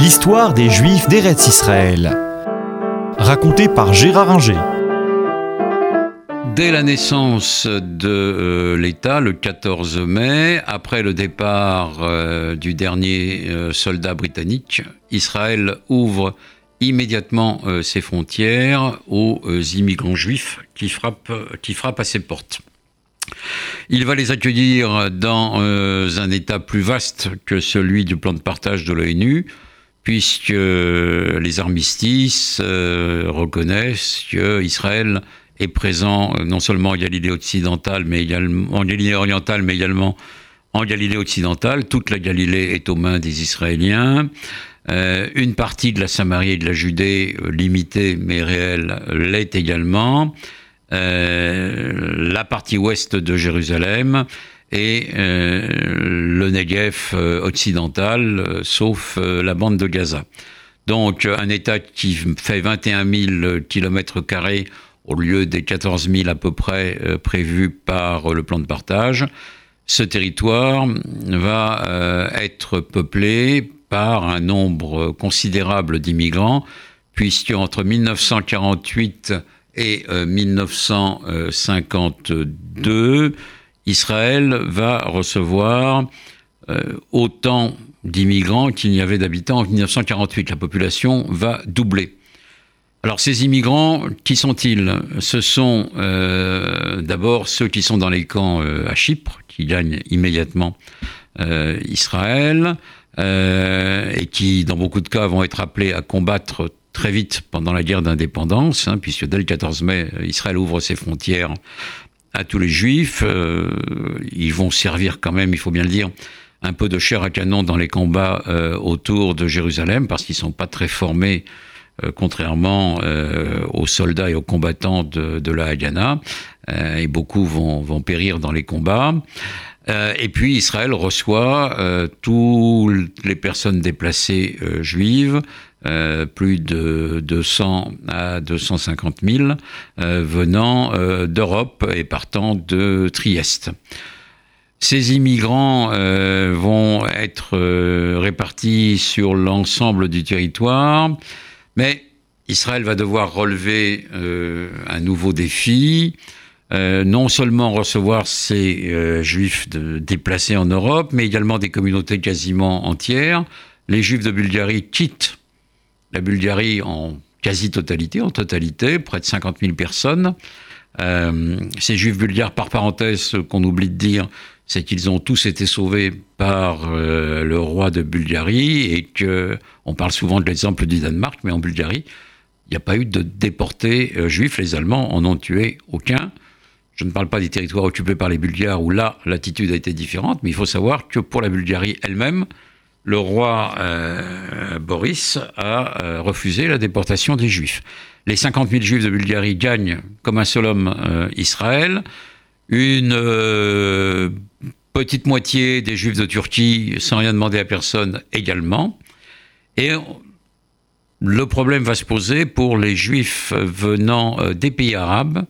L'histoire des Juifs d'Eretz Israël. Racontée par Gérard Inger. Dès la naissance de euh, l'État, le 14 mai, après le départ euh, du dernier euh, soldat britannique, Israël ouvre immédiatement ses frontières aux immigrants juifs qui frappent, qui frappent à ses portes. Il va les accueillir dans un État plus vaste que celui du plan de partage de l'ONU, puisque les armistices reconnaissent qu'Israël est présent euh, non seulement en Galilée occidentale, mais également en Galilée orientale, mais également en Galilée occidentale. Toute la Galilée est aux mains des Israéliens. Euh, une partie de la Samarie et de la Judée, euh, limitée mais réelle, l'est également. la partie ouest de Jérusalem et le Negev occidental, sauf la bande de Gaza. Donc un État qui fait 21 000 kilomètres carrés au lieu des 14 000 à peu près euh, prévus par le plan de partage, ce territoire va euh, être peuplé par un nombre considérable d'immigrants, puisque entre 1948 et 1952, euh, Israël va recevoir autant d'immigrants qu'il n'y avait d'habitants en 1948. La population va doubler. Alors ces immigrants, qui sont-ils? Ce sont euh, d'abord ceux qui sont dans les camps euh, à Chypre, qui gagnent immédiatement euh, Israël, et qui, dans beaucoup de cas, vont être appelés à combattre très vite pendant la guerre d'indépendance, hein, puisque dès le 14 mai, Israël ouvre ses frontières à tous les juifs. ils vont servir quand même, il faut bien le dire, un peu de chair à canon dans les combats autour de Jérusalem, parce qu'ils ne sont pas très formés euh, contrairement euh, aux soldats et aux combattants de, la Haganah, euh, et beaucoup vont, périr dans les combats. et puis Israël reçoit toutes les personnes déplacées juives, plus de 200 à 250 000, venant d'Europe et partant de Trieste. Ces immigrants vont être répartis sur l'ensemble du territoire. Mais Israël va devoir relever euh, un nouveau défi. Euh, non seulement recevoir ces euh, juifs déplacés en Europe, mais également des communautés quasiment entières. Les juifs de Bulgarie quittent la Bulgarie en quasi-totalité, en totalité, près de 50 000 personnes. ces juifs bulgares, par parenthèse, qu'on oublie de dire, c'est qu'ils ont tous été sauvés par euh, le roi de Bulgarie et que on parle souvent de l'exemple du Danemark, mais en Bulgarie, il n'y a pas eu de déportés euh, juifs. Les Allemands en ont tué aucun. Je ne parle pas des territoires occupés par les Bulgares où là l'attitude a été différente, mais il faut savoir que pour la Bulgarie elle-même, le roi euh, Boris a refusé la déportation des Juifs. Les 50 000 Juifs de Bulgarie gagnent comme un seul homme Israël une euh, petite moitié des juifs de Turquie, sans rien demander à personne, également. Et le problème va se poser pour les juifs venant euh, des pays arabes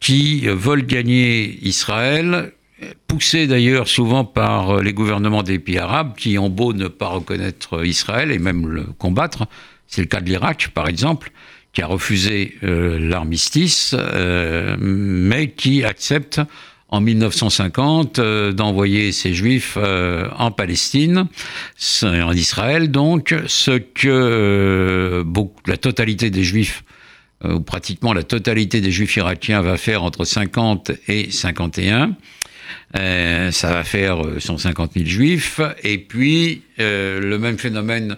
qui veulent gagner Israël, poussés d'ailleurs souvent par euh, les gouvernements des pays arabes qui ont beau ne pas reconnaître Israël et même le combattre. C'est le cas de l'Irak, par exemple qui a refusé euh, l'armistice, euh, mais qui accepte en 1950 euh, d'envoyer ses juifs en Palestine, en Israël donc, ce que la totalité des juifs ou pratiquement la totalité des juifs irakiens va faire entre 50 et 51. ça va faire 150 000 juifs. Et puis, le même phénomène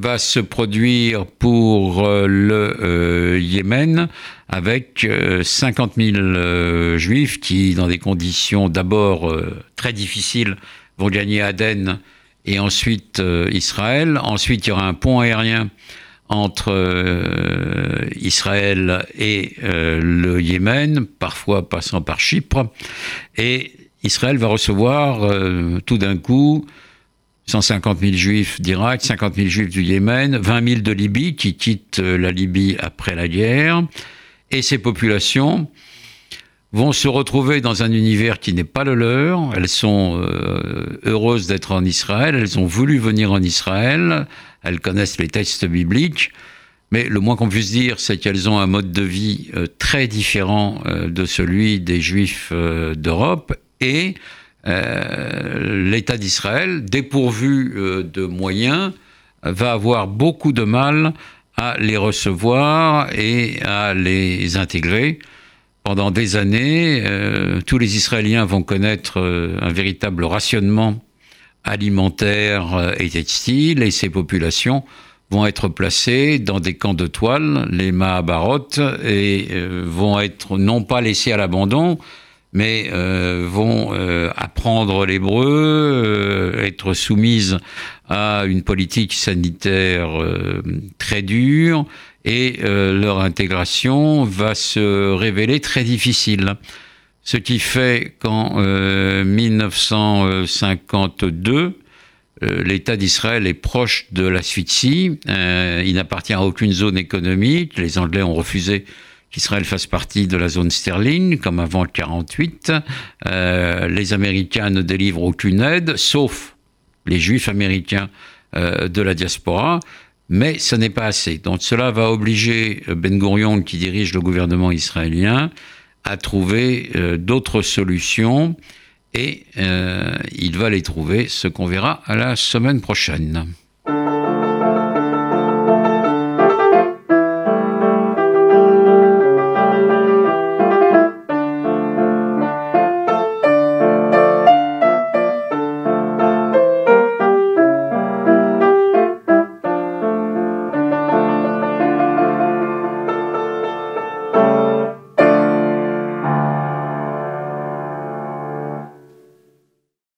va se produire pour euh, le euh, Yémen avec 50 euh, 000 juifs qui, dans des conditions d'abord très difficiles, vont gagner Aden et ensuite Israël. Ensuite, il y aura un pont aérien entre Israël et le Yémen, parfois passant par Chypre. Et Israël va recevoir tout d'un coup 150 000 juifs d'Irak, 50 000 juifs du Yémen, 20 000 de Libye qui quittent euh, la Libye après la guerre. Et ces populations vont se retrouver dans un univers qui n'est pas le leur. Elles sont euh, heureuses d'être en Israël, elles ont voulu venir en Israël, elles connaissent les textes bibliques, mais le moins qu'on puisse dire, c'est qu'elles ont un mode de vie euh, très différent de celui des Juifs d'Europe et l'État d'Israël, dépourvu de moyens, va avoir beaucoup de mal à les recevoir et à les intégrer. Pendant des années, euh, tous les Israéliens vont connaître euh, un véritable rationnement alimentaire euh, et textile, et ces populations vont être placées dans des camps de toile, les Mahabarot, et vont être non pas laissées à l'abandon, mais vont apprendre l'hébreu, être soumises à une politique sanitaire très dure, et euh, leur intégration va se révéler très difficile. Ce qui fait qu'en 1952, euh, euh, l'État d'Israël est proche de l'asphyxie. il n'appartient à aucune zone économique. Les Anglais ont refusé qu'Israël fasse partie de la zone sterling, comme avant 1948. les Américains ne délivrent aucune aide, sauf les Juifs américains de la diaspora mais ce n'est pas assez. Donc cela va obliger euh, Ben Gurion, qui dirige le gouvernement israélien, à trouver euh, d'autres solutions et euh, il va les trouver, ce qu'on verra à la semaine prochaine.